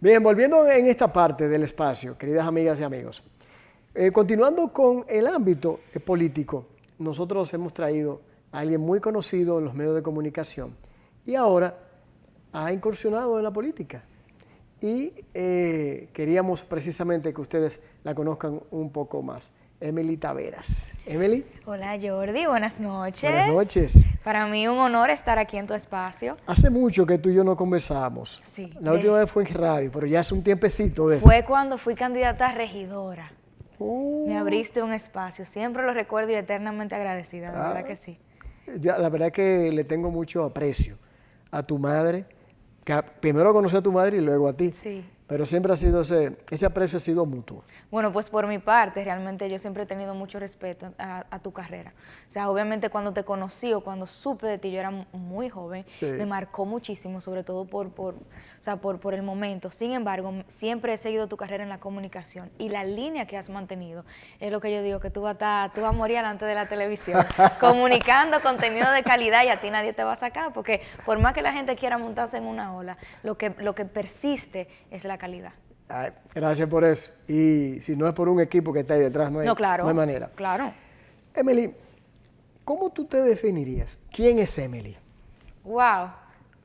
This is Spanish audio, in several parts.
Bien, volviendo en esta parte del espacio, queridas amigas y amigos, eh, continuando con el ámbito eh, político, nosotros hemos traído a alguien muy conocido en los medios de comunicación y ahora ha incursionado en la política. Y eh, queríamos precisamente que ustedes la conozcan un poco más. Emily Taveras. Emily. Hola Jordi, buenas noches. Buenas noches. Para mí un honor estar aquí en tu espacio. Hace mucho que tú y yo no conversamos. Sí. La última vez fue en radio, pero ya hace un tiempecito de eso. Fue cuando fui candidata a regidora. Oh. Me abriste un espacio. Siempre lo recuerdo y eternamente agradecida, la verdad Ah. que sí. Ya, la verdad que le tengo mucho aprecio a tu madre, que primero conocí a tu madre y luego a ti. Sí. Pero siempre ha sido ese, ese aprecio ha sido mutuo. Bueno, pues por mi parte, realmente yo siempre he tenido mucho respeto a, a tu carrera. O sea, obviamente cuando te conocí o cuando supe de ti, yo era mu- muy joven, Sí. me marcó muchísimo, sobre todo por, por, o sea, por, por el momento. Sin embargo, siempre he seguido tu carrera en la comunicación y la línea que has mantenido es lo que yo digo, que tú vas a, tú vas a morir delante de la televisión, comunicando contenido de calidad y a ti nadie te va a sacar, porque por más que la gente quiera montarse en una ola, lo que, lo que persiste es la calidad. Ay, gracias por eso. Y si no es por un equipo que está ahí detrás, no hay, No, claro. no hay manera. Claro. Emily, ¿cómo tú te definirías? ¿Quién es Emily? Wow.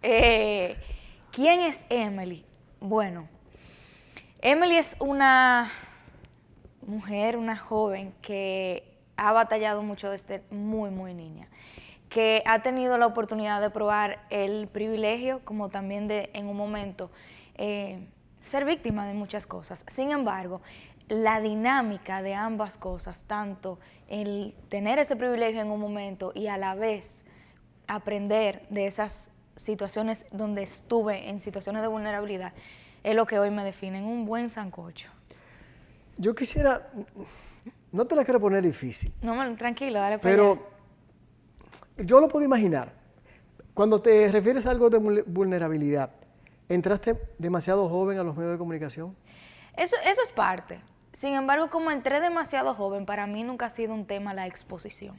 Eh, ¿Quién es Emily? Bueno, Emily es una mujer, una joven que ha batallado mucho desde muy, muy niña, que ha tenido la oportunidad de probar el privilegio, como también de en un momento eh, ser víctima de muchas cosas. Sin embargo, la dinámica de ambas cosas, tanto el tener ese privilegio en un momento y a la vez aprender de esas situaciones donde estuve en situaciones de vulnerabilidad, es lo que hoy me define en un buen sancocho. Yo quisiera, no te la quiero poner difícil, No, tranquilo, dale para pero allá. yo lo puedo imaginar. Cuando te refieres a algo de vul- vulnerabilidad, ¿entraste demasiado joven a los medios de comunicación? Eso, eso es parte. Sin embargo, como entré demasiado joven, para mí nunca ha sido un tema la exposición.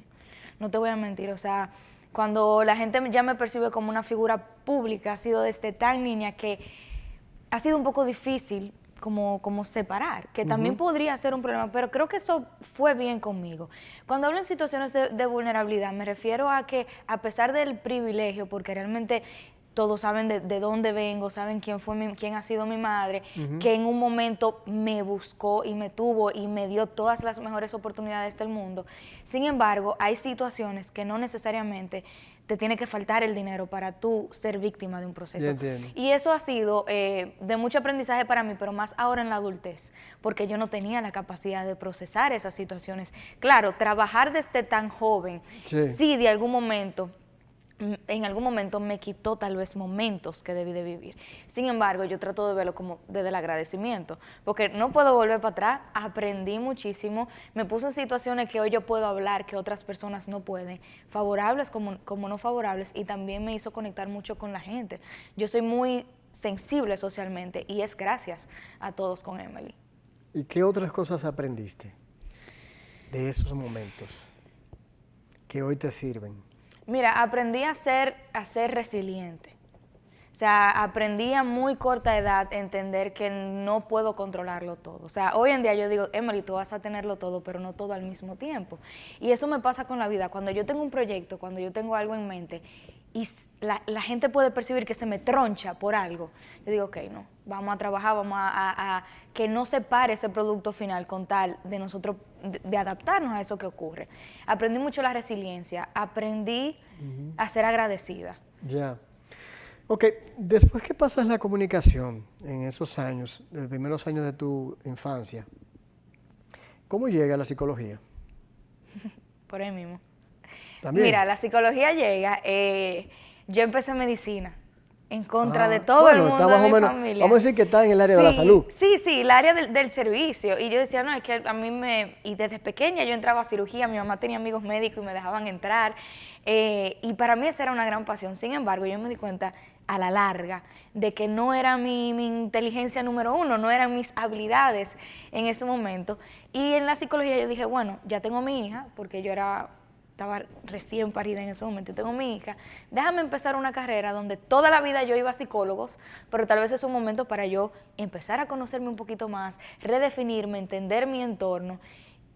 No te voy a mentir, o sea, cuando la gente ya me percibe como una figura pública, ha sido desde tan niña que ha sido un poco difícil como, como separar, que también podría ser un problema, pero creo que eso fue bien conmigo. Cuando hablo en situaciones de, de vulnerabilidad, me refiero a que a pesar del privilegio, porque realmente todos saben de, de dónde vengo, saben quién fue mi- quién ha sido mi madre, que en un momento me buscó y me tuvo y me dio todas las mejores oportunidades del mundo. Sin embargo, hay situaciones que no necesariamente te tiene que faltar el dinero para tú ser víctima de un proceso. Y eso ha sido eh, de mucho aprendizaje para mí, pero más ahora en la adultez, porque yo no tenía la capacidad de procesar esas situaciones. Claro, trabajar desde tan joven, Sí. sí, de algún momento, en algún momento me quitó tal vez momentos que debí de vivir. Sin embargo, yo trato de verlo como desde el agradecimiento, porque no puedo volver para atrás, aprendí muchísimo, me puse en situaciones que hoy yo puedo hablar que otras personas no pueden, favorables como, como no favorables, y también me hizo conectar mucho con la gente. Yo soy muy sensible socialmente y es gracias a todos con Emily. ¿Y qué otras cosas aprendiste de esos momentos que hoy te sirven? Mira, aprendí a ser, a ser resiliente. O sea, aprendí a muy corta edad a entender que no puedo controlarlo todo. O sea, hoy en día yo digo, Emily, tú vas a tenerlo todo, pero no todo al mismo tiempo. Y eso me pasa con la vida. Cuando yo tengo un proyecto, cuando yo tengo algo en mente y la, la gente puede percibir que se me troncha por algo, yo digo, ok, no, vamos a trabajar, vamos a, a- a que no se pare ese producto final con tal de nosotros, de, de adaptarnos a eso que ocurre. Aprendí mucho la resiliencia, aprendí a ser agradecida. Ya. Ok, después que pasas la comunicación en esos años, los primeros años de tu infancia, ¿cómo llega la psicología? Por ahí mismo. También. Mira, la psicología llega, eh, yo empecé medicina en contra Ah, de todo bueno, el mundo está de más o mi menos- familia. vamos a decir que está en el área de la salud. Sí, sí, el área del, del servicio. Y yo decía, no, es que a mí me... Y desde pequeña yo entraba a cirugía, mi mamá tenía amigos médicos y me dejaban entrar. eh, y para mí esa era una gran pasión. Sin embargo, yo me di cuenta a la larga de que no era mi, mi inteligencia número uno, no eran mis habilidades en ese momento. Y en la psicología yo dije, bueno, ya tengo mi hija, porque yo era estaba recién parida en ese momento y tengo mi hija, déjame empezar una carrera donde toda la vida yo iba a psicólogos, pero tal vez es un momento para yo empezar a conocerme un poquito más, redefinirme, entender mi entorno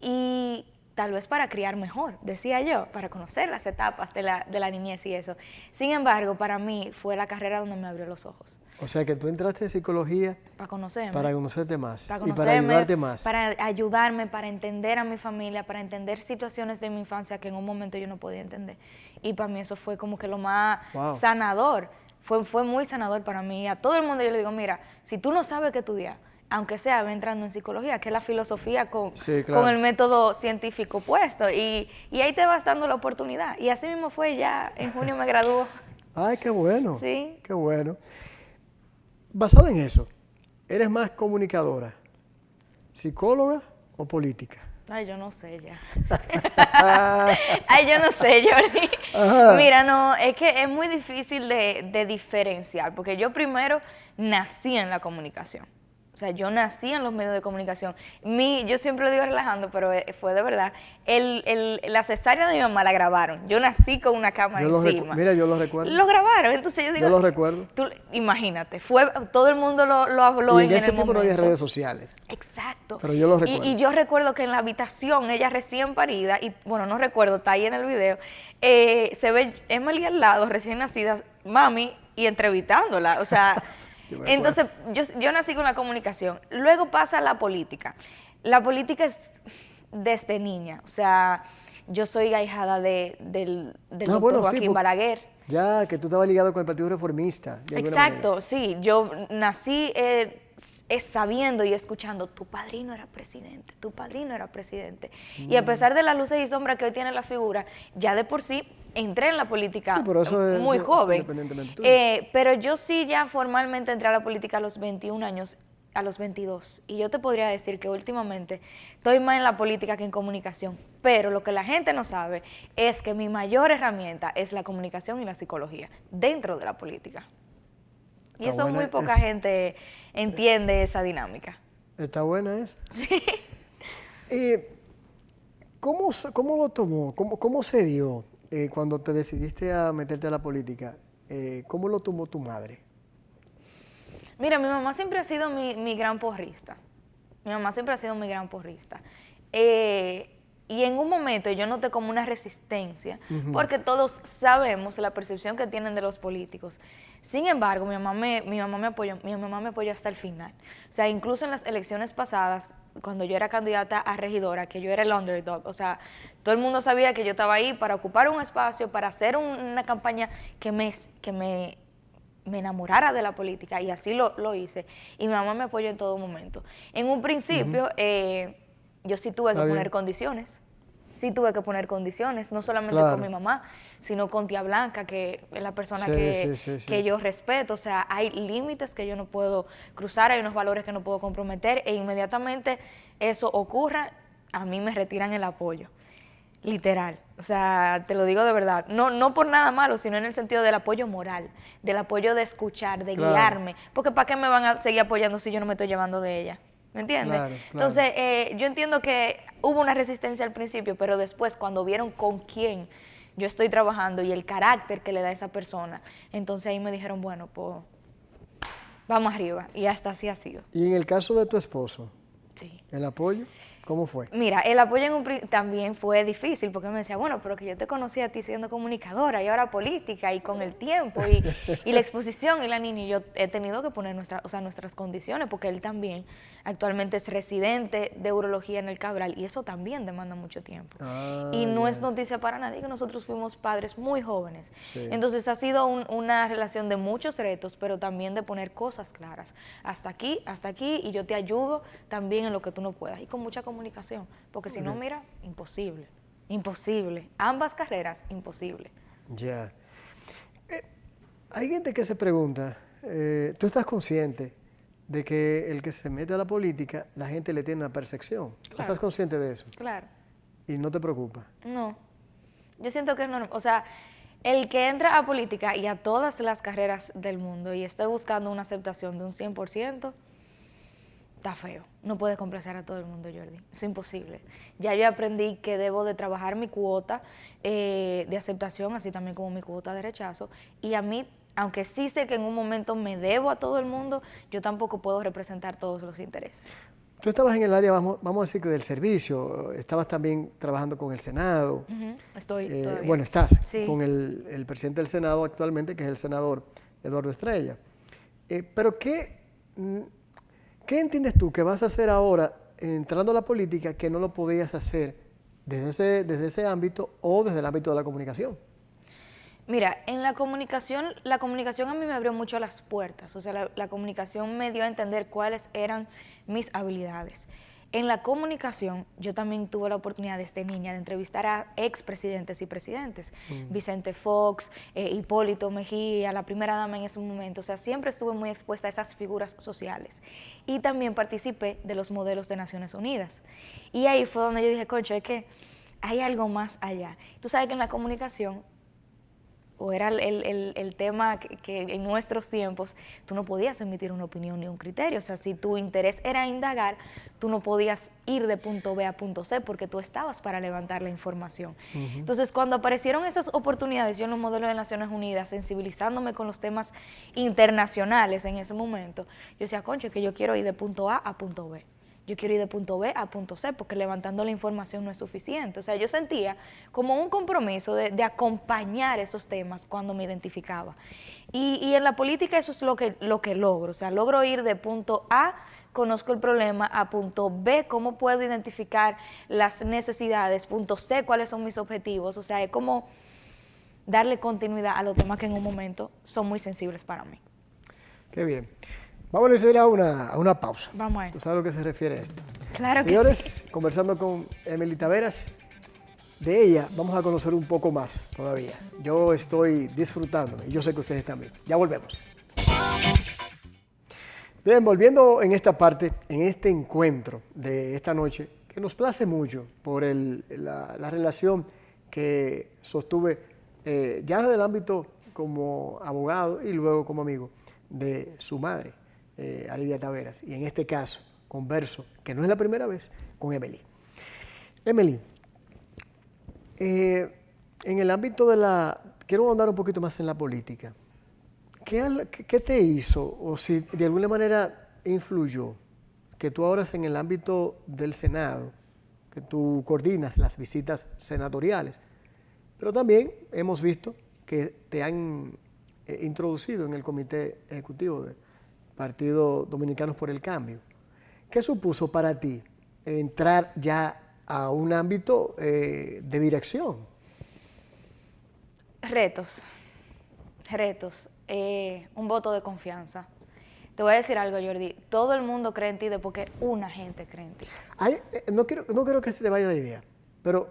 y tal vez para criar mejor, decía yo, para conocer las etapas de la, de la niñez y eso. Sin embargo, para mí fue la carrera donde me abrió los ojos. O sea que tú entraste en psicología para conocerme, para conocerte más para y para ayudarte más. Para ayudarme, para entender a mi familia, para entender situaciones de mi infancia que en un momento yo no podía entender. Y para mí eso fue como que lo más sanador. Fue, fue muy sanador para mí. A todo el mundo yo le digo, mira, si tú no sabes qué estudiar, aunque sea, va entrando en psicología, que es la filosofía con, con el método científico puesto. Y, y ahí te vas dando la oportunidad. Y así mismo fue, ya en junio me graduó. Ay, qué bueno. Sí. Qué bueno. Basado en eso, ¿eres más comunicadora, psicóloga o política? Ay, yo no sé ya. Ay, yo no sé, Jordi. Mira, no, es que es muy difícil de, de diferenciar, porque yo primero nací en la comunicación. O sea, yo nací en los medios de comunicación. Mi, yo siempre lo digo relajando, pero eh, fue de verdad. El, el, la cesárea de mi mamá la grabaron. Yo nací con una cama encima. Mira, yo lo recuerdo. Lo grabaron, entonces yo digo... Yo lo recuerdo. Tú, imagínate, fue, todo el mundo lo, lo habló y en, ese tiempo no había redes sociales. Exacto. Pero yo lo recuerdo. Y, yo recuerdo que en la habitación, ella recién parida, y bueno, no recuerdo, está ahí en el video, eh, se ve Emily al lado, recién nacida, mami, y entrevistándola. O sea... Entonces, yo, nací con la comunicación. Luego pasa la política. La política es desde niña. O sea, yo soy ahijada de, del, del ah, Joaquín Balaguer. Ya, que tú estabas ligado con el Partido Reformista. Exacto, sí. Yo nací eh, sabiendo y escuchando, tu padrino era presidente, tu padrino era presidente. Y a mm. pesar de las luces y sombras que hoy tiene la figura, ya de por sí entré en la política muy joven. Eh, pero yo sí ya formalmente entré a la política a los 21 años, a los 22. Y yo te podría decir que últimamente estoy más en la política que en comunicación. Pero lo que la gente no sabe es que mi mayor herramienta es la comunicación y la psicología dentro de la política. y eso muy poca gente entiende esa dinámica. Está buena esa. Sí. ¿cómo, ¿Cómo lo tomó? ¿Cómo, cómo se dio? Eh, cuando te decidiste a meterte a la política, eh, ¿cómo lo tomó tu madre? Mira, mi mamá siempre ha sido mi, gran porrista. Mi mamá siempre ha sido mi gran porrista. Eh, y en un momento yo noté como una resistencia, porque todos sabemos la percepción que tienen de los políticos. Sin embargo, mi mamá me, mi mamá me apoyó, mi mamá me apoyó hasta el final. O sea, incluso en las elecciones pasadas, cuando yo era candidata a regidora, que yo era el underdog, o sea, todo el mundo sabía que yo estaba ahí para ocupar un espacio, para hacer una campaña que me, que me, me enamorara de la política, y así lo, lo, hice. Y mi mamá me apoyó en todo momento. En un principio, eh, yo sí tuve que poner condiciones. Sí tuve que poner condiciones, no solamente con mi mamá, sino con tía Blanca, que es la persona que, que, yo respeto. O sea, hay límites que yo no puedo cruzar, hay unos valores que no puedo comprometer e inmediatamente eso ocurra, a mí me retiran el apoyo. Literal, o sea, te lo digo de verdad, no, no por nada malo, sino en el sentido del apoyo moral, del apoyo de escuchar, de guiarme, porque ¿para qué me van a seguir apoyando si yo no me estoy llevando de ella? ¿Me entiendes? Entonces, eh, yo entiendo que hubo una resistencia al principio, pero después cuando vieron con quién yo estoy trabajando y el carácter que le da esa persona, entonces ahí me dijeron, bueno, pues vamos arriba. Y hasta así ha sido. ¿Y en el caso de tu esposo? Sí. ¿El apoyo? ¿Cómo fue? Mira, el apoyo en un, también fue difícil porque me decía, bueno, pero que yo te conocí a ti siendo comunicadora y ahora política y con el tiempo y, y la exposición y la niña. Y yo he tenido que poner nuestra, o sea, nuestras condiciones porque él también actualmente es residente de urología en el Cabral y eso también demanda mucho tiempo. Ah, y no es noticia para nadie que nosotros fuimos padres muy jóvenes. Entonces ha sido una relación de muchos retos, pero también de poner cosas claras. Hasta aquí, hasta aquí y yo te ayudo también en lo que tú no puedas y con mucha comunicación, porque si no, mira, imposible, imposible. Ambas carreras, imposible. Ya. Eh, hay gente que se pregunta, eh, ¿tú estás consciente de que el que se mete a la política, la gente le tiene una percepción. ¿Estás consciente de eso? Claro. ¿Y no te preocupa? No. Yo siento que es normal. O sea, el que entra a política y a todas las carreras del mundo y esté buscando una aceptación de un 100%, está feo. No puedes complacer a todo el mundo, Jordi. Es imposible. Ya yo aprendí que debo de trabajar mi cuota eh, de aceptación, así también como mi cuota de rechazo. Y a mí, aunque sí sé que en un momento me debo a todo el mundo, yo tampoco puedo representar todos los intereses. Tú estabas en el área, vamos, vamos a decir que del servicio, estabas también trabajando con el Senado. Estoy. Eh, bueno, estás con el, presidente del Senado actualmente, que es el senador Eduardo Estrella. Eh, pero ¿qué, mm, ¿qué entiendes tú que vas a hacer ahora entrando a la política que no lo podías hacer desde ese, desde ese ámbito o desde el ámbito de la comunicación? Mira, en la comunicación, la comunicación a mí me abrió mucho las puertas, o sea, la, comunicación me dio a entender cuáles eran mis habilidades. En la comunicación, yo también tuve la oportunidad desde niña de entrevistar a expresidentes y presidentes, mm. Vicente Fox, eh, Hipólito Mejía, la primera dama en ese momento, o sea, siempre estuve muy expuesta a esas figuras sociales. Y también participé de los modelos de Naciones Unidas. Y ahí fue donde yo dije, concho, es que hay algo más allá. Tú sabes que en la comunicación o era el, tema que, en nuestros tiempos tú no podías emitir una opinión ni un criterio. O sea, si tu interés era indagar, tú no podías ir de punto B a punto C porque tú estabas para levantar la información. Entonces, cuando aparecieron esas oportunidades, yo en los modelos de Naciones Unidas, sensibilizándome con los temas internacionales en ese momento, yo decía, concho, que yo quiero ir de punto A a punto B yo quiero ir de punto B a punto C, porque levantando la información no es suficiente. O sea, yo sentía como un compromiso de, acompañar esos temas cuando me identificaba. Y, en la política eso es lo que, lo que logro. O sea, logro ir de punto A, conozco el problema, a punto B, cómo puedo identificar las necesidades, punto C, cuáles son mis objetivos. O sea, es como darle continuidad a los temas que en un momento son muy sensibles para mí. Qué bien. Vamos a ir a una, a una pausa. Vamos a eso. ¿Tú sabes a lo que se refiere esto? Claro Señores, que sí. conversando con Emily Taveras, de ella vamos a conocer un poco más todavía. Yo estoy disfrutando y yo sé que ustedes también. Ya volvemos. Bien, volviendo en esta parte, en este encuentro de esta noche, que nos place mucho por el, la, relación que sostuve eh, ya desde el ámbito como abogado y luego como amigo de su madre, eh, Taveras, y en este caso converso, que no es la primera vez, con Emily. Emily, eh, en el ámbito de la... Quiero andar un poquito más en la política. ¿Qué, ¿Qué, te hizo o si de alguna manera influyó que tú ahora en el ámbito del Senado, que tú coordinas las visitas senatoriales, pero también hemos visto que te han eh, introducido en el comité ejecutivo de, Partido Dominicanos por el Cambio. ¿Qué supuso para ti entrar ya a un ámbito eh, de dirección? Retos, retos, eh, un voto de confianza. Te voy a decir algo, Jordi. Todo el mundo cree en ti de porque una gente cree en ti. Eh, no, quiero, no quiero que se te vaya la idea, pero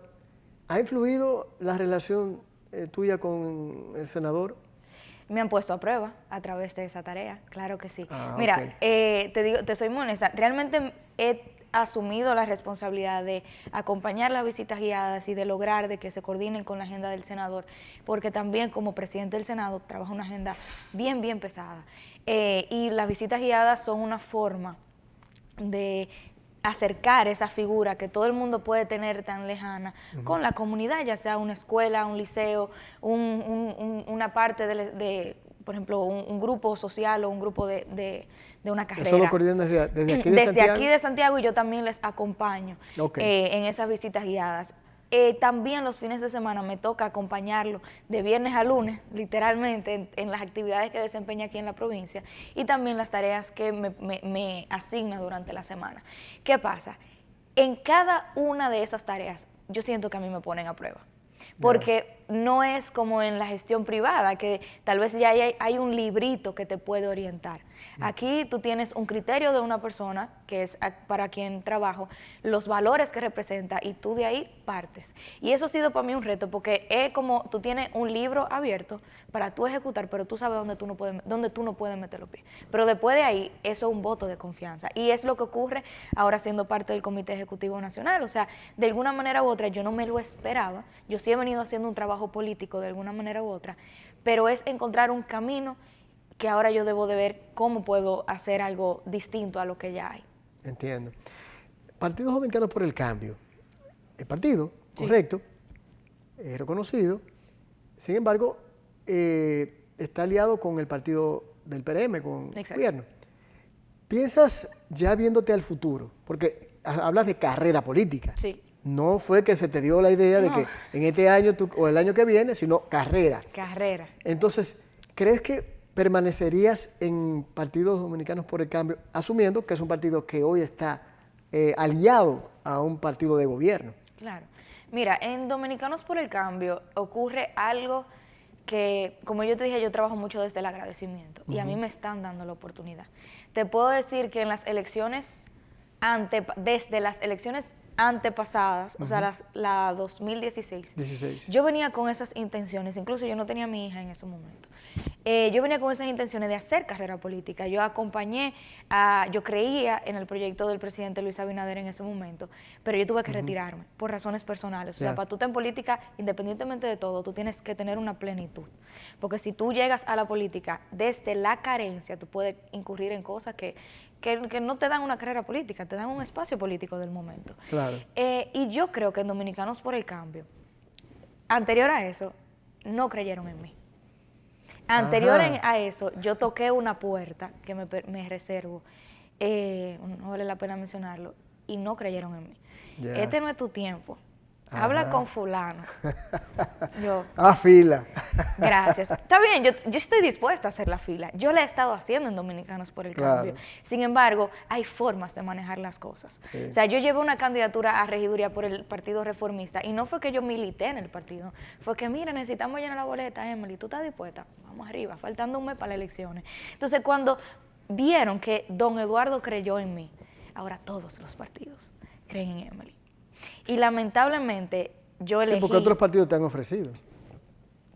¿ha influido la relación tuya con el senador me han puesto a prueba a través de esa tarea, claro que sí. Ah, Mira, eh, te digo, te soy muy honesta, realmente he asumido la responsabilidad de acompañar las visitas guiadas y de lograr de que se coordinen con la agenda del senador, porque también como presidente del Senado trabajo una agenda bien, bien pesada. Eh, y las visitas guiadas son una forma de acercar esa figura que todo el mundo puede tener tan lejana con la comunidad, ya sea una escuela, un liceo, parte de, por ejemplo, un, grupo social o un grupo de, una carrera. Eso lo coordinan desde, aquí de Santiago. Desde aquí de Santiago y yo también les acompaño eh, en esas visitas guiadas. Eh, también los fines de semana me toca acompañarlo de viernes a lunes, literalmente, en, las actividades que desempeña aquí en la provincia y también las tareas que me, me asigna durante la semana. ¿Qué pasa? En cada una de esas tareas yo siento que a mí me ponen a prueba porque no es como en la gestión privada, que tal vez ya hay, un librito que te puede orientar. Aquí tú tienes un criterio de una persona, que es para quien trabajo, los valores que representa y tú de ahí partes. Y eso ha sido para mí un reto, porque es como tú tienes un libro abierto para tú ejecutar, pero tú sabes dónde tú no puedes, dónde tú no puedes meter los pies. Pero después de ahí, eso es un voto de confianza. Y es lo que ocurre ahora siendo parte del Comité Ejecutivo Nacional. O sea, de alguna manera u otra, yo no me lo esperaba. Yo sí he venido haciendo un trabajo político de alguna manera u otra, pero es encontrar un camino que ahora yo debo de ver cómo puedo hacer algo distinto a lo que ya hay. Entiendo. Partido Dominicano por el Cambio. El partido, correcto, es reconocido. Sin embargo, eh, está aliado con el partido del PRM, con el gobierno. ¿Piensas ya viéndote al futuro? Porque hablas de carrera política. Sí. No fue que se te dio la idea de que en este año o el año que viene, sino carrera. Carrera. Entonces, ¿crees que permanecerías en Partidos Dominicanos por el Cambio, asumiendo que es un partido que hoy está eh, aliado a un partido de gobierno? Claro. Mira, en Dominicanos por el Cambio ocurre algo que, como yo te dije, yo trabajo mucho desde el agradecimiento y a mí me están dando la oportunidad. Te puedo decir que en las elecciones, ante, desde las elecciones antepasadas, o sea, las, la 2016, yo venía con esas intenciones, incluso yo no tenía a mi hija en ese momento. Eh, yo venía con esas intenciones de hacer carrera política. Yo acompañé, a, yo creía en el proyecto del presidente Luis Abinader en ese momento, pero yo tuve que retirarme por razones personales. O sea, para tú estar en política, independientemente de todo, tú tienes que tener una plenitud. Porque si tú llegas a la política desde la carencia, tú puedes incurrir en cosas que, que, no te dan una carrera política, te dan un espacio político del momento. Claro. Eh, y yo creo que en Dominicanos por el Cambio, anterior a eso, no creyeron en mí. Anterior a eso, yo toqué una puerta que me, me reservo, eh, no vale la pena mencionarlo, y no creyeron en mí. Este no es tu tiempo. Habla con fulano. Yo. Ah, fila. Gracias. Está bien, yo, estoy dispuesta a hacer la fila. Yo la he estado haciendo en Dominicanos por el Cambio. Sin embargo, hay formas de manejar las cosas. O sea, yo llevé una candidatura a regiduría por el Partido Reformista y no fue que yo milité en el partido. Fue que, mira, necesitamos llenar la boleta, Emily, ¿tú estás dispuesta? Vamos arriba, faltando un mes para las elecciones. Entonces, cuando vieron que don Eduardo creyó en mí, ahora todos los partidos creen en Emily. Y lamentablemente yo elegí... Sí, porque otros partidos te han ofrecido.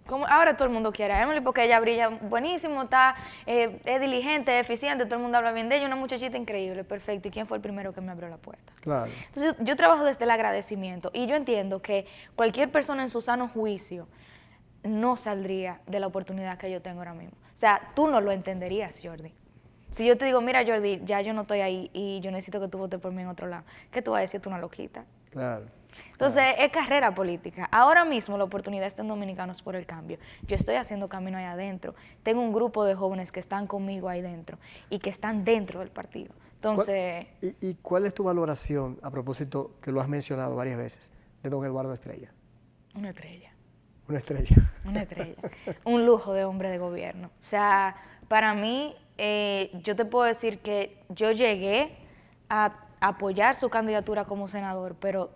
Como ahora todo el mundo quiere a Emily porque ella brilla buenísimo, está, eh, es diligente, es eficiente, todo el mundo habla bien de ella, una muchachita increíble, perfecto. ¿Y quién fue el primero que me abrió la puerta? Claro. Entonces yo trabajo desde el agradecimiento y yo entiendo que cualquier persona en su sano juicio no saldría de la oportunidad que yo tengo ahora mismo. O sea, tú no lo entenderías, Jordi. Si yo te digo, mira Jordi, ya yo no estoy ahí y yo necesito que tú votes por mí en otro lado, ¿qué tú vas a decir? Tú una loquita. Claro. Entonces, es carrera política. Ahora mismo la oportunidad está en Dominicanos por el Cambio. Yo estoy haciendo camino ahí adentro. Tengo un grupo de jóvenes que están conmigo ahí dentro y que están dentro del partido. Entonces... ¿Y, cuál es tu valoración, a propósito, que lo has mencionado varias veces, de don Eduardo Estrella? Una estrella. Una estrella. Una estrella. un lujo de hombre de gobierno. O sea, para mí, eh, yo te puedo decir que yo llegué a apoyar su candidatura como senador, pero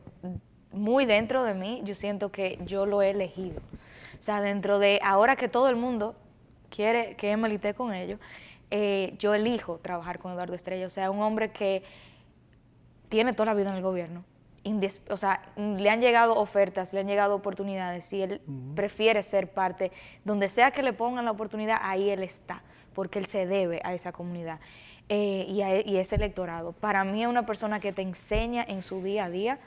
muy dentro de mí yo siento que yo lo he elegido. O sea, dentro de ahora que todo el mundo quiere que Emily esté con ellos, eh, yo elijo trabajar con Eduardo Estrella. O sea, un hombre que tiene toda la vida en el gobierno. o sea, le han llegado ofertas, le han llegado oportunidades y él prefiere ser parte, donde sea que le pongan la oportunidad, ahí él está, porque él se debe a esa comunidad. Eh, y, y, ese electorado. Para mí es una persona que te enseña en su día a día.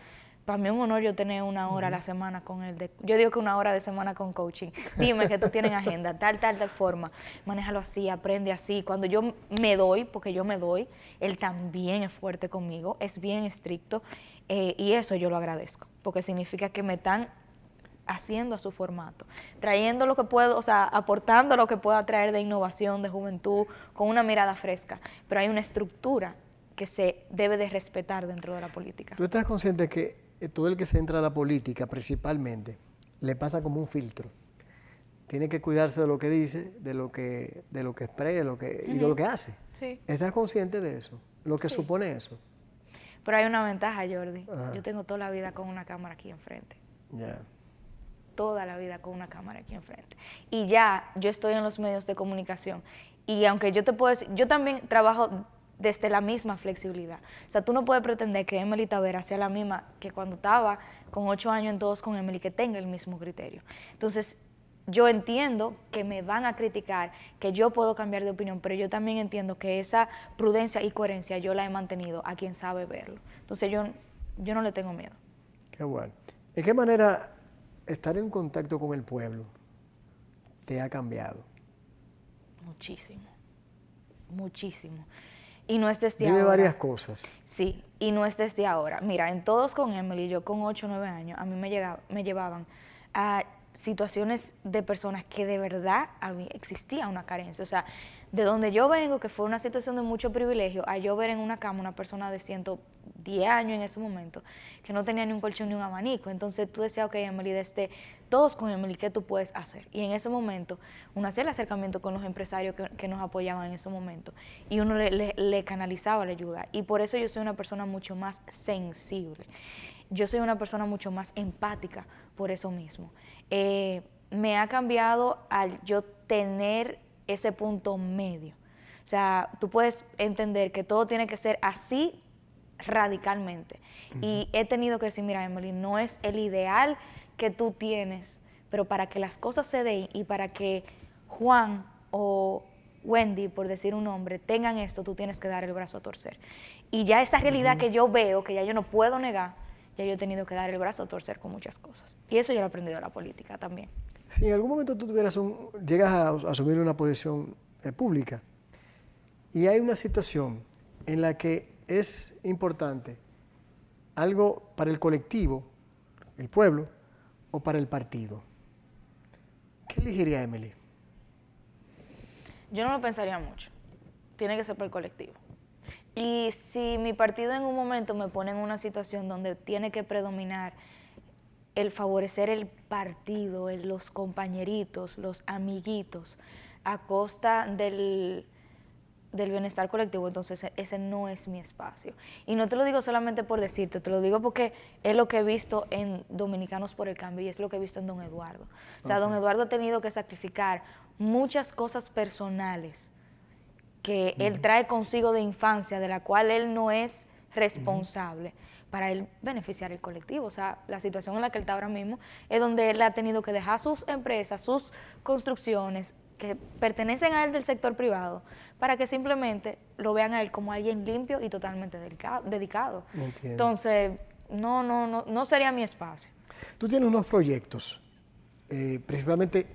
Para mí es un honor yo tener una hora a la semana con él. yo digo que una hora de semana con coaching. Dime que tú tienes agenda, tal, tal, tal forma. Manéjalo así, aprende así. Cuando yo me doy, porque yo me doy, él también es fuerte conmigo, es bien estricto. Eh, y eso yo lo agradezco, porque significa que me están haciendo a su formato, trayendo lo que puedo, o sea, aportando lo que pueda traer de innovación, de juventud, con una mirada fresca, pero hay una estructura que se debe de respetar dentro de la política. ¿Tú estás consciente que eh, todo el que se entra a la política principalmente le pasa como un filtro? Tiene que cuidarse de lo que dice, de lo que, de lo que expresa lo que, y de lo que hace. Sí. ¿Estás consciente de eso? Lo que supone eso. Pero hay una ventaja, Jordi. Yo tengo toda la vida con una cámara aquí enfrente. Ya toda la vida con una cámara aquí enfrente. Y ya yo estoy en los medios de comunicación. Y aunque yo te puedo decir, yo también trabajo desde la misma flexibilidad. O sea, tú no puedes pretender que Emily Tavera sea la misma que cuando estaba con ocho años en todos con Emily, que tenga el mismo criterio. Entonces, yo entiendo que me van a criticar, que yo puedo cambiar de opinión, pero yo también entiendo que esa prudencia y coherencia yo la he mantenido a quien sabe verlo. Entonces, yo, yo no le tengo miedo. Qué bueno. ¿De qué manera estar en contacto con el pueblo te ha cambiado? Muchísimo, muchísimo. Y no es desde Vive ahora. varias cosas. Sí, y no es desde ahora. Mira, en todos con Emily, yo con 8 o 9 años, a mí me, llegaba, me llevaban a situaciones de personas que de verdad existía una carencia. O sea, de donde yo vengo, que fue una situación de mucho privilegio, a yo ver en una cama una persona de 110 años en ese momento, que no tenía ni un colchón ni un abanico. Entonces tú decías, ok, Emily, desde todos con Emily, ¿qué tú puedes hacer? Y en ese momento, uno hacía el acercamiento con los empresarios que, nos apoyaban en ese momento y uno le- le canalizaba la ayuda. Y por eso yo soy una persona mucho más sensible. Yo soy una persona mucho más empática por eso mismo. Eh, me ha cambiado al yo tener ese punto medio. O sea, tú puedes entender que todo tiene que ser así radicalmente. Y he tenido que decir, mira, Emily, no es el ideal que tú tienes, pero para que las cosas se den y para que Juan o Wendy, por decir un nombre, tengan esto, tú tienes que dar el brazo a torcer. Y ya esa realidad que yo veo, que ya yo no puedo negar, ya yo he tenido que dar el brazo a torcer con muchas cosas. Y eso yo lo he aprendido de la política también. Si en algún momento tú tuvieras un, llegas a asumir una posición eh, pública y hay una situación en la que es importante algo para el colectivo, el pueblo, o para el partido, ¿qué elegiría Emily? Yo no lo pensaría mucho. Tiene que ser por el colectivo. Y si mi partido en un momento me pone en una situación donde tiene que predominar el favorecer el partido, el- los compañeritos, los amiguitos, a costa del, del bienestar colectivo, entonces e- ese no es mi espacio. Y no te lo digo solamente por decirte, te lo digo porque es lo que he visto en Dominicanos por el Cambio y es lo que he visto en Don Eduardo. O sea, Don Eduardo ha tenido que sacrificar muchas cosas personales que él trae consigo de infancia, de la cual él no es responsable, para él beneficiar el colectivo. O sea, la situación en la que él está ahora mismo es donde él ha tenido que dejar sus empresas, sus construcciones que pertenecen a él del sector privado, para que simplemente lo vean a él como alguien limpio y totalmente dedica- dedicado. Entiendo. Entonces, no, no, no, no sería mi espacio. Tú tienes unos proyectos, eh, principalmente,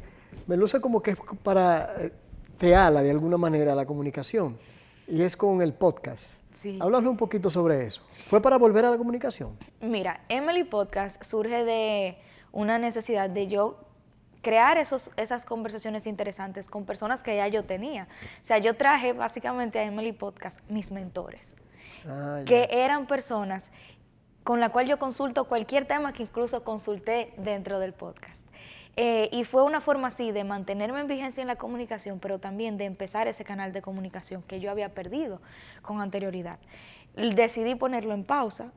me luce como que es para, eh, te ala de alguna manera la comunicación, y es con el podcast. Sí. Háblanos un poquito sobre eso. ¿Fue para volver a la comunicación? Mira, Emily Podcast surge de una necesidad de yo crear esos, esas conversaciones interesantes con personas que ya yo tenía. O sea, yo traje básicamente a Emily Podcast mis mentores, Ah, que eran personas con la cual yo consulto cualquier tema que incluso consulté dentro del podcast. Eh, y fue una forma así de mantenerme en vigencia en la comunicación, pero también de empezar ese canal de comunicación que yo había perdido con anterioridad. Decidí ponerlo en pausa.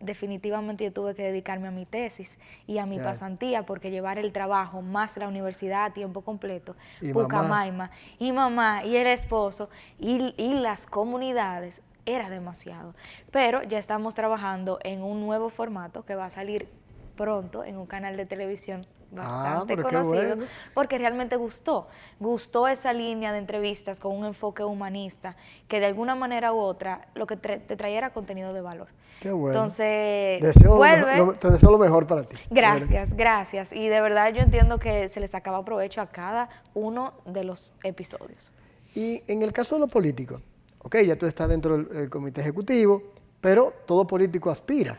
Definitivamente yo tuve que dedicarme a mi tesis y a mi pasantía porque llevar el trabajo más la universidad a tiempo completo, Y Pucamaima, y mamá, y el esposo, y, y las comunidades, era demasiado. Pero ya estamos trabajando en un nuevo formato que va a salir pronto en un canal de televisión bastante Ah, pero qué conocido, bueno. porque realmente gustó. Gustó esa línea de entrevistas con un enfoque humanista que de alguna manera u otra lo que tra- te traía era contenido de valor. Qué bueno. Entonces, Deseo lo vuelve. mejor- lo- te deseo lo mejor para ti. Gracias, gracias. Y de verdad yo entiendo que se le sacaba provecho a cada uno de los episodios. Y en el caso de los políticos, ok, ya tú estás dentro del, del comité ejecutivo, pero todo político aspira.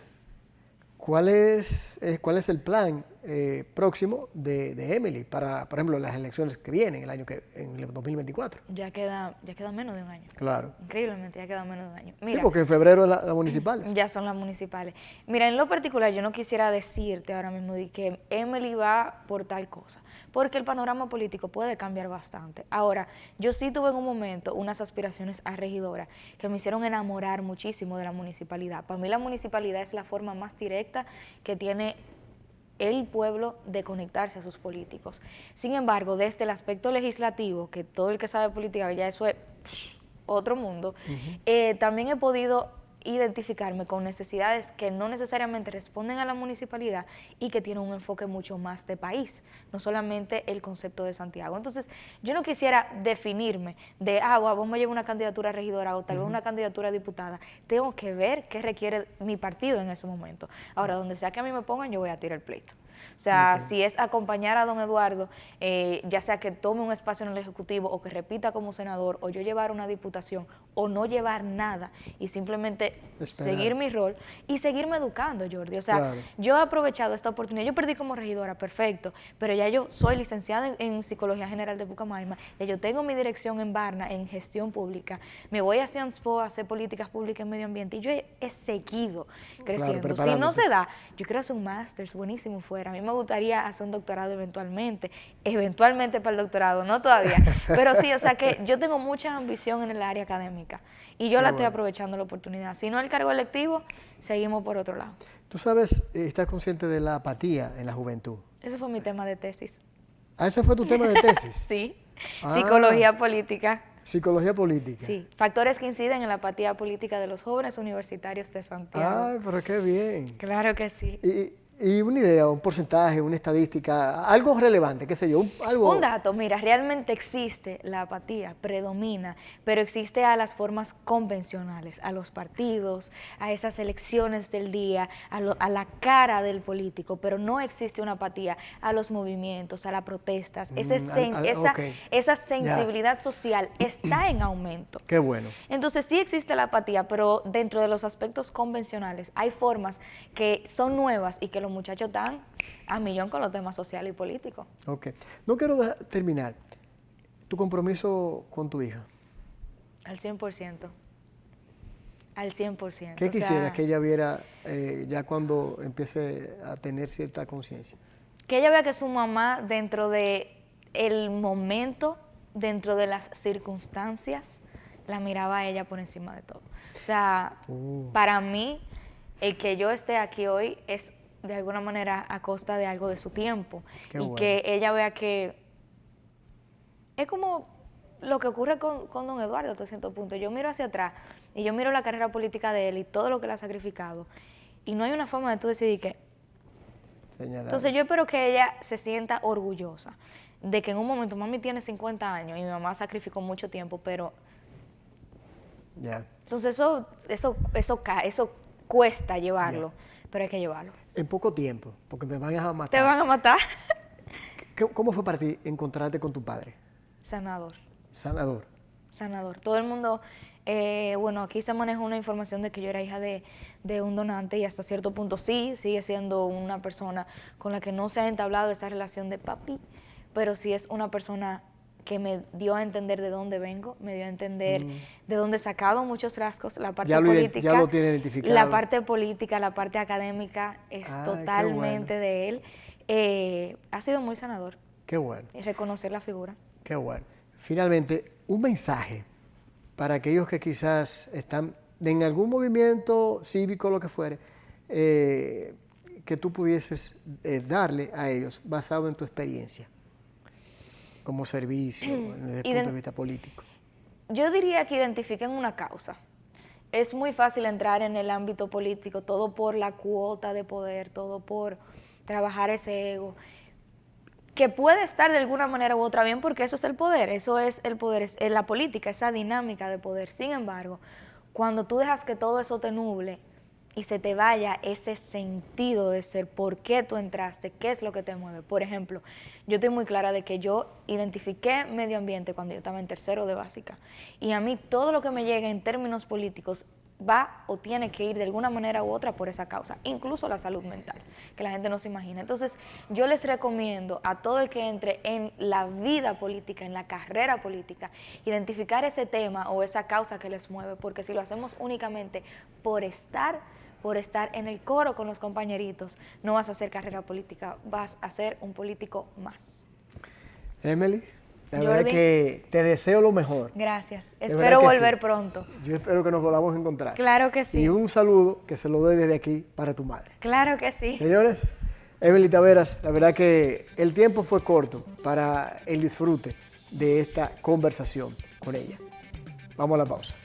¿Cuál es, eh, cuál es el plan eh, próximo de, de Emily para, por ejemplo, las elecciones que vienen, el año que, en el 2024? Ya queda, ya queda menos de un año. Claro. Increíblemente, ya queda menos de un año. Sí, porque en febrero es la, las municipales. ya son las municipales. Mira, en lo particular, yo no quisiera decirte ahora mismo de que Emily va por tal cosa, porque el panorama político puede cambiar bastante. Ahora, yo sí tuve en un momento unas aspiraciones a regidora que me hicieron enamorar muchísimo de la municipalidad. Para mí la municipalidad es la forma más directa que tiene el pueblo de conectarse a sus políticos. Sin embargo, desde el aspecto legislativo, que todo el que sabe política, ya eso es otro mundo, eh, también he podido identificarme con necesidades que no necesariamente responden a la municipalidad y que tienen un enfoque mucho más de país, no solamente el concepto de Santiago. Entonces, yo no quisiera definirme de, ah, vamos a llevar una candidatura a regidora o tal vez una candidatura a diputada. Tengo que ver qué requiere mi partido en ese momento. Ahora, donde sea que a mí me pongan, yo voy a tirar el pleito. O sea, si es acompañar a don Eduardo, eh, ya sea que tome un espacio en el Ejecutivo o que repita como senador, o yo llevar una diputación, o no llevar nada y simplemente seguir mi rol y seguirme educando, Jordi. O sea, yo he aprovechado esta oportunidad. Yo perdí como regidora, perfecto, pero ya yo soy licenciada en, Psicología General de Bucamaima, ya yo tengo mi dirección en Barna, en gestión pública, me voy a CIANSPO a hacer políticas públicas en medio ambiente y yo he, seguido creciendo. si no se da, yo quiero hacer un máster buenísimo fuera. A mí me gustaría hacer un doctorado eventualmente, eventualmente para el doctorado, no todavía, pero sí, o sea que yo tengo mucha ambición en el área académica y yo la estoy aprovechando la oportunidad. Si no el cargo electivo, seguimos por otro lado. Tú sabes, eh, estás consciente de la apatía en la juventud. Ese fue mi tema de tesis. Ah, ese fue tu tema de tesis. sí, ah. psicología política. Psicología política. Sí, factores que inciden en la apatía política de los jóvenes universitarios de Santiago. Ay, pero qué bien. Claro que sí. Y, y una idea, un porcentaje, una estadística, algo relevante, qué sé yo, un, algo... Un dato, mira, realmente existe la apatía, predomina, pero existe a las formas convencionales, a los partidos, a esas elecciones del día, a, la cara del político, pero no existe una apatía a los movimientos, a las protestas. Mm, esa, esa sensibilidad social está en aumento. Qué bueno. Entonces sí existe la apatía, pero dentro de los aspectos convencionales hay formas que son nuevas y que muchachos están a millón con los temas sociales y políticos. Ok. No quiero terminar. ¿Tu compromiso con tu hija? Al 100%. Al 100%. ¿Qué quisieras que ella viera eh, ya cuando empiece a tener cierta conciencia? Que ella vea que su mamá dentro de el momento, dentro de las circunstancias, la miraba a ella por encima de todo. O sea, uh. para mí, el que yo esté aquí hoy es de alguna manera a costa de algo de su tiempo. Y que ella vea que es como lo que ocurre con, don Eduardo hasta cierto punto. Yo miro hacia atrás y yo miro la carrera política de él y todo lo que le ha sacrificado. Y no hay una forma de tú decidir que... Entonces yo espero que ella se sienta orgullosa de que en un momento mami tiene 50 años y mi mamá sacrificó mucho tiempo, pero... Ya. Entonces eso, eso, eso, eso cuesta llevarlo, pero hay que llevarlo en poco tiempo, porque me van a matar. ¿Te van a matar? ¿Cómo fue para ti encontrarte con tu padre? Sanador. Sanador. Sanador. Todo el mundo, eh, bueno, aquí se maneja una información de que yo era hija de, de, un donante y hasta cierto punto sí, sigue siendo una persona con la que no se ha entablado esa relación de papi, pero sí es una persona que me dio a entender de dónde vengo, me dio a entender mm. de dónde he sacado muchos rasgos, la parte política. Ya lo tiene identificado. La parte política, la parte académica es totalmente de él. Eh, ha sido muy sanador. Qué bueno. Y reconocer la figura. Qué bueno. Finalmente, un mensaje para aquellos que quizás están en algún movimiento cívico, lo que fuere, eh, que tú pudieses eh, darle a ellos basado en tu experiencia como servicio desde el punto de vista político? Yo diría que identifiquen una causa. Es muy fácil entrar en el ámbito político, todo por la cuota de poder, todo por trabajar ese ego, que puede estar de alguna manera u otra bien porque eso es el poder, eso es el poder, es la política, esa dinámica de poder. Sin embargo, cuando tú dejas que todo eso te nuble, y se te vaya ese sentido de ser, por qué tú entraste, qué es lo que te mueve. Por ejemplo, yo estoy muy clara de que yo identifiqué medio ambiente cuando yo estaba en tercero de básica. Y a mí todo lo que me llega en términos políticos va o tiene que ir de alguna manera u otra por esa causa, incluso la salud mental, que la gente no se imagina. Entonces, yo les recomiendo a todo el que entre en la vida política, en la carrera política, identificar ese tema o esa causa que les mueve, porque si lo hacemos únicamente por estar por estar en el coro con los compañeritos, no vas a hacer carrera política, vas a ser un político más. Emily. La verdad que te deseo lo mejor. Gracias. Espero volver pronto. Yo espero que nos volvamos a encontrar. Claro que sí. Y un saludo que se lo doy desde aquí para tu madre. Claro que sí. Señores, Emily Taveras, la verdad que el tiempo fue corto para el disfrute de esta conversación con ella. Vamos a la pausa.